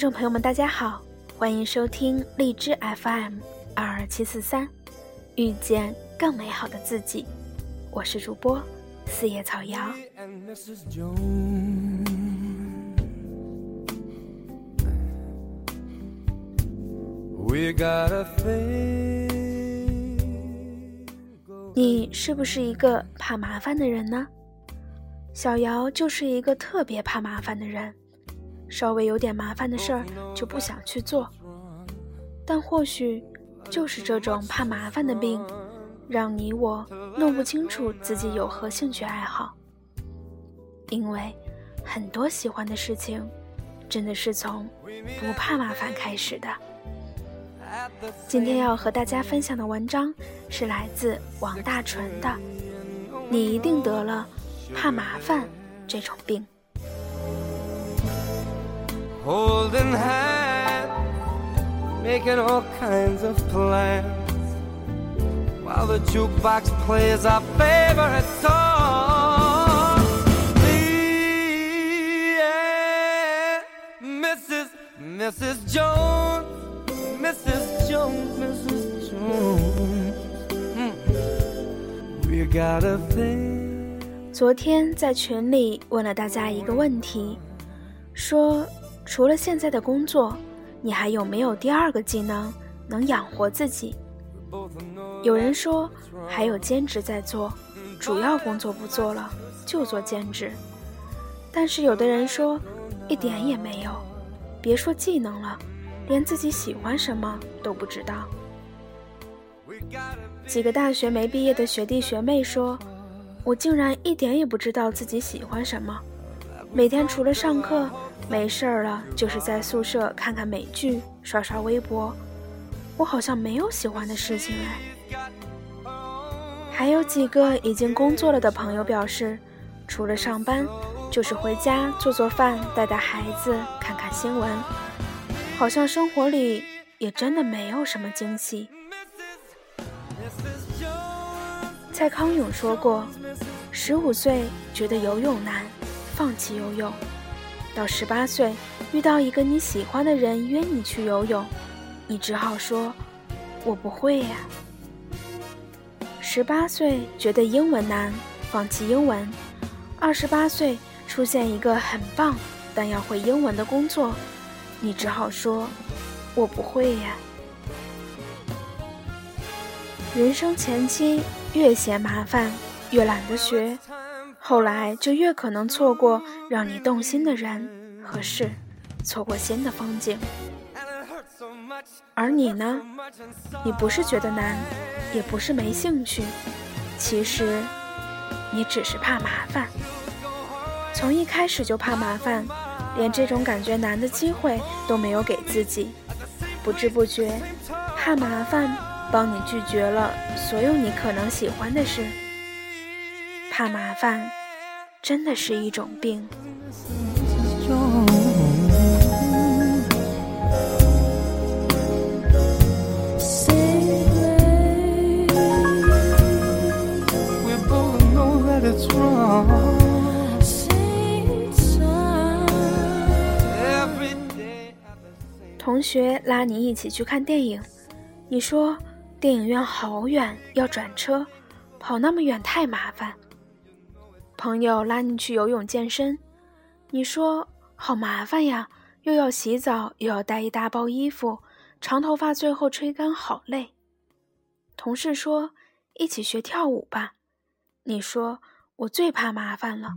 听众朋友们，大家好，欢迎收听荔枝 FM 二二七四三，遇见更美好的自己。我是主播四叶草瑶。你是不是一个怕麻烦的人呢？小瑶就是一个特别怕麻烦的人，稍微有点麻烦的事儿就不想去做。但或许就是这种怕麻烦的病，让你我弄不清楚自己有何兴趣爱好。因为很多喜欢的事情，真的是从不怕麻烦开始的。今天要和大家分享的文章是来自王大纯的《你一定得了怕麻烦这种病》。昨天在群里问了大家一个问题，说除了现在的工作，你还有没有第二个技能能养活自己？有人说还有兼职在做，主要工作不做了就做兼职。但是有的人说一点也没有，别说技能了，连自己喜欢什么都不知道。几个大学没毕业的学弟学妹说：“我竟然一点也不知道自己喜欢什么，每天除了上课，没事儿了就是在宿舍看看美剧、刷刷微博。我好像没有喜欢的事情哎。”还有几个已经工作了的朋友表示，除了上班，就是回家做做饭、带带孩子、看看新闻，好像生活里也真的没有什么惊喜。蔡康永说过：“十五岁觉得游泳难，放弃游泳；到十八岁遇到一个你喜欢的人约你去游泳，你只好说‘我不会呀’。十八岁觉得英文难，放弃英文；二十八岁出现一个很棒但要会英文的工作，你只好说‘我不会呀’。人生前期。”越嫌麻烦，越懒得学，后来就越可能错过让你动心的人和事，错过新的风景。而你呢？你不是觉得难，也不是没兴趣，其实你只是怕麻烦。从一开始就怕麻烦，连这种感觉难的机会都没有给自己，不知不觉怕麻烦。帮你拒绝了所有你可能喜欢的事，怕麻烦，真的是一种病。同学拉你一起去看电影，你说。电影院好远，要转车，跑那么远太麻烦。朋友拉你去游泳健身，你说好麻烦呀，又要洗澡，又要带一大包衣服，长头发最后吹干，好累。同事说一起学跳舞吧，你说我最怕麻烦了，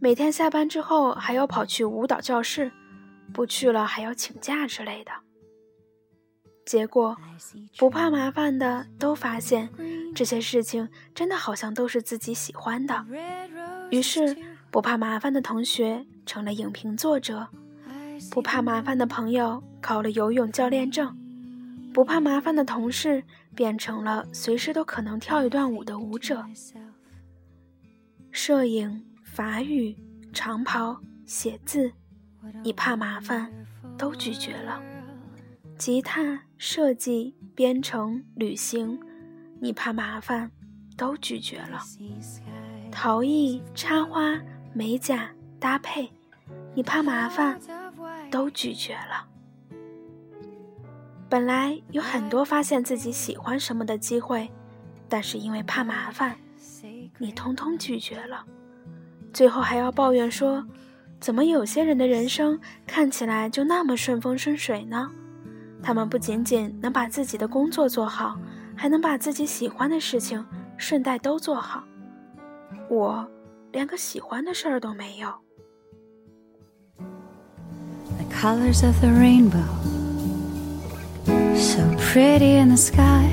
每天下班之后还要跑去舞蹈教室，不去了还要请假之类的。结果，不怕麻烦的都发现，这些事情真的好像都是自己喜欢的。于是，不怕麻烦的同学成了影评作者，不怕麻烦的朋友考了游泳教练证，不怕麻烦的同事变成了随时都可能跳一段舞的舞者。摄影、法语、长袍、写字，你怕麻烦，都拒绝了。吉他设计、编程、旅行，你怕麻烦，都拒绝了；陶艺、插花、美甲、搭配，你怕麻烦，都拒绝了。本来有很多发现自己喜欢什么的机会，但是因为怕麻烦，你通通拒绝了。最后还要抱怨说，怎么有些人的人生看起来就那么顺风顺水呢？他们不仅仅能把自己的工作做好，还能把自己喜欢的事情顺带都做好。我连个喜欢的事儿都没有。colors of the rainbow so pretty in the sky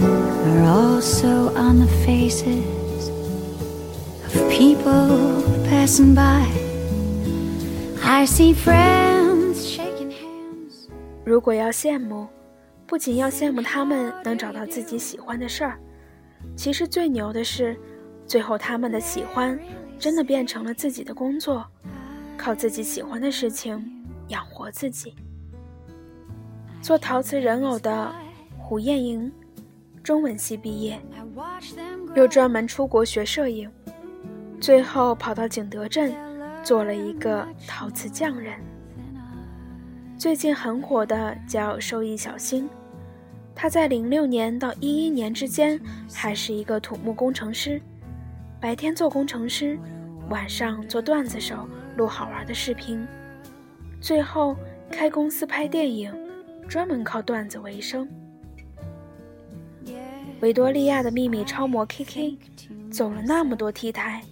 are also on the faces of people passing by. I see friends. 如果要羡慕，不仅要羡慕他们能找到自己喜欢的事儿，其实最牛的是，最后他们的喜欢真的变成了自己的工作，靠自己喜欢的事情养活自己。做陶瓷人偶的胡艳莹，中文系毕业，又专门出国学摄影，最后跑到景德镇做了一个陶瓷匠人。最近很火的叫收益小星，他在零六年到一一年之间还是一个土木工程师，白天做工程师，晚上做段子手，录好玩的视频，最后开公司拍电影。专门靠段子为生。维多利亚的秘密超模 K K，走了那么多 T 台，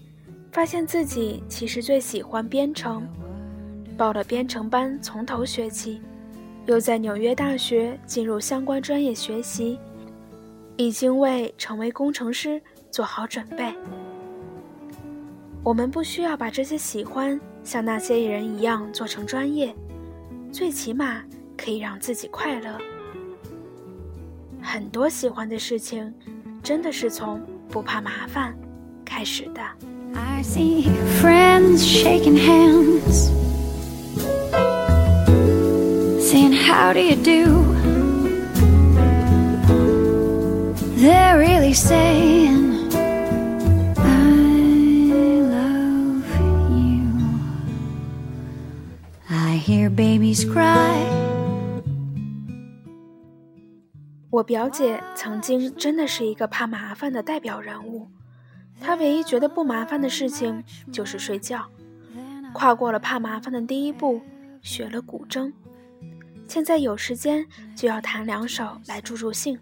发现自己其实最喜欢编程，报了编程班从头学起，又在纽约大学进入相关专业学习，已经为成为工程师做好准备。我们不需要把这些喜欢像那些人一样做成专业，最起码。可以让自己快乐。很多喜欢的事情，真的是从不怕麻烦开始的。I see friends shaking hands, saying how do you do? They're really saying I love you. I hear babies cry. 我表姐曾经真的是一个怕麻烦的代表人物，她唯一觉得不麻烦的事情就是睡觉，跨过了怕麻烦的第一步，学了古筝，现在有时间就要弹两首来助助兴。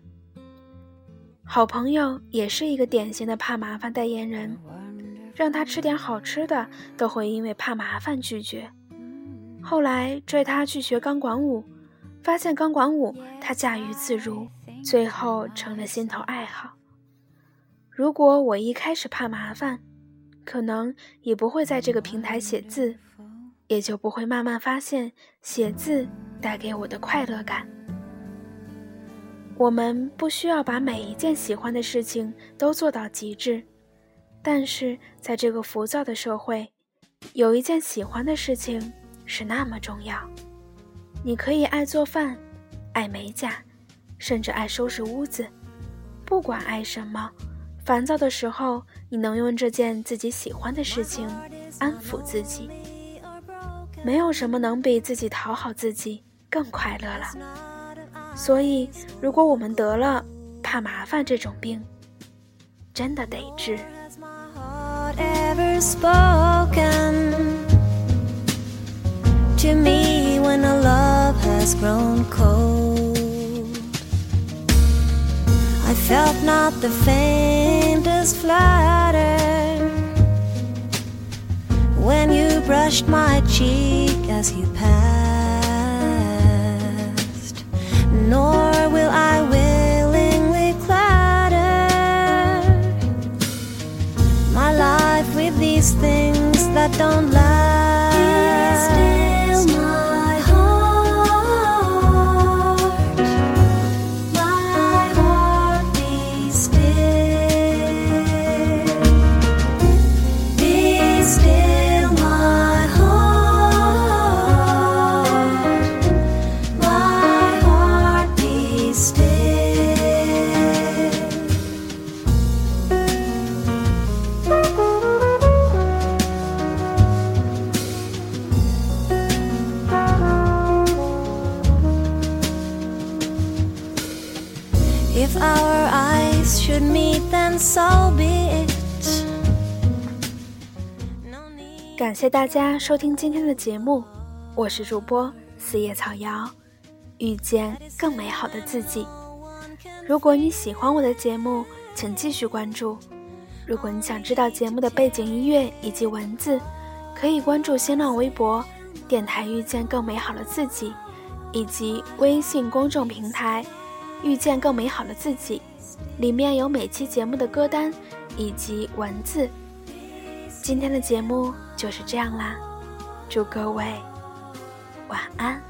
好朋友也是一个典型的怕麻烦代言人，让他吃点好吃的都会因为怕麻烦拒绝。后来拽他去学钢管舞，发现钢管舞他驾驭自如。最后成了心头爱好。如果我一开始怕麻烦，可能也不会在这个平台写字，也就不会慢慢发现写字带给我的快乐感。我们不需要把每一件喜欢的事情都做到极致，但是在这个浮躁的社会，有一件喜欢的事情是那么重要。你可以爱做饭，爱美甲。甚至爱收拾屋子，不管爱什么，烦躁的时候，你能用这件自己喜欢的事情安抚自己。没有什么能比自己讨好自己更快乐了。所以，如果我们得了怕麻烦这种病，真的得治。I felt not the faintest flutter brushed my cheek as you passed, nor will I willingly clatter my life with these things that don't last. So be it. 感谢大家收听今天的节目，我是主播四叶草瑶，遇见更美好的自己。如果你喜欢我的节目，请继续关注。如果你想知道节目的背景音乐以及文字，可以关注新浪微博“电台遇见更美好的自己”，以及微信公众平台“遇见更美好的自己”，里面有每期节目的歌单以及文字。今天的节目就是这样啦，祝各位晚安。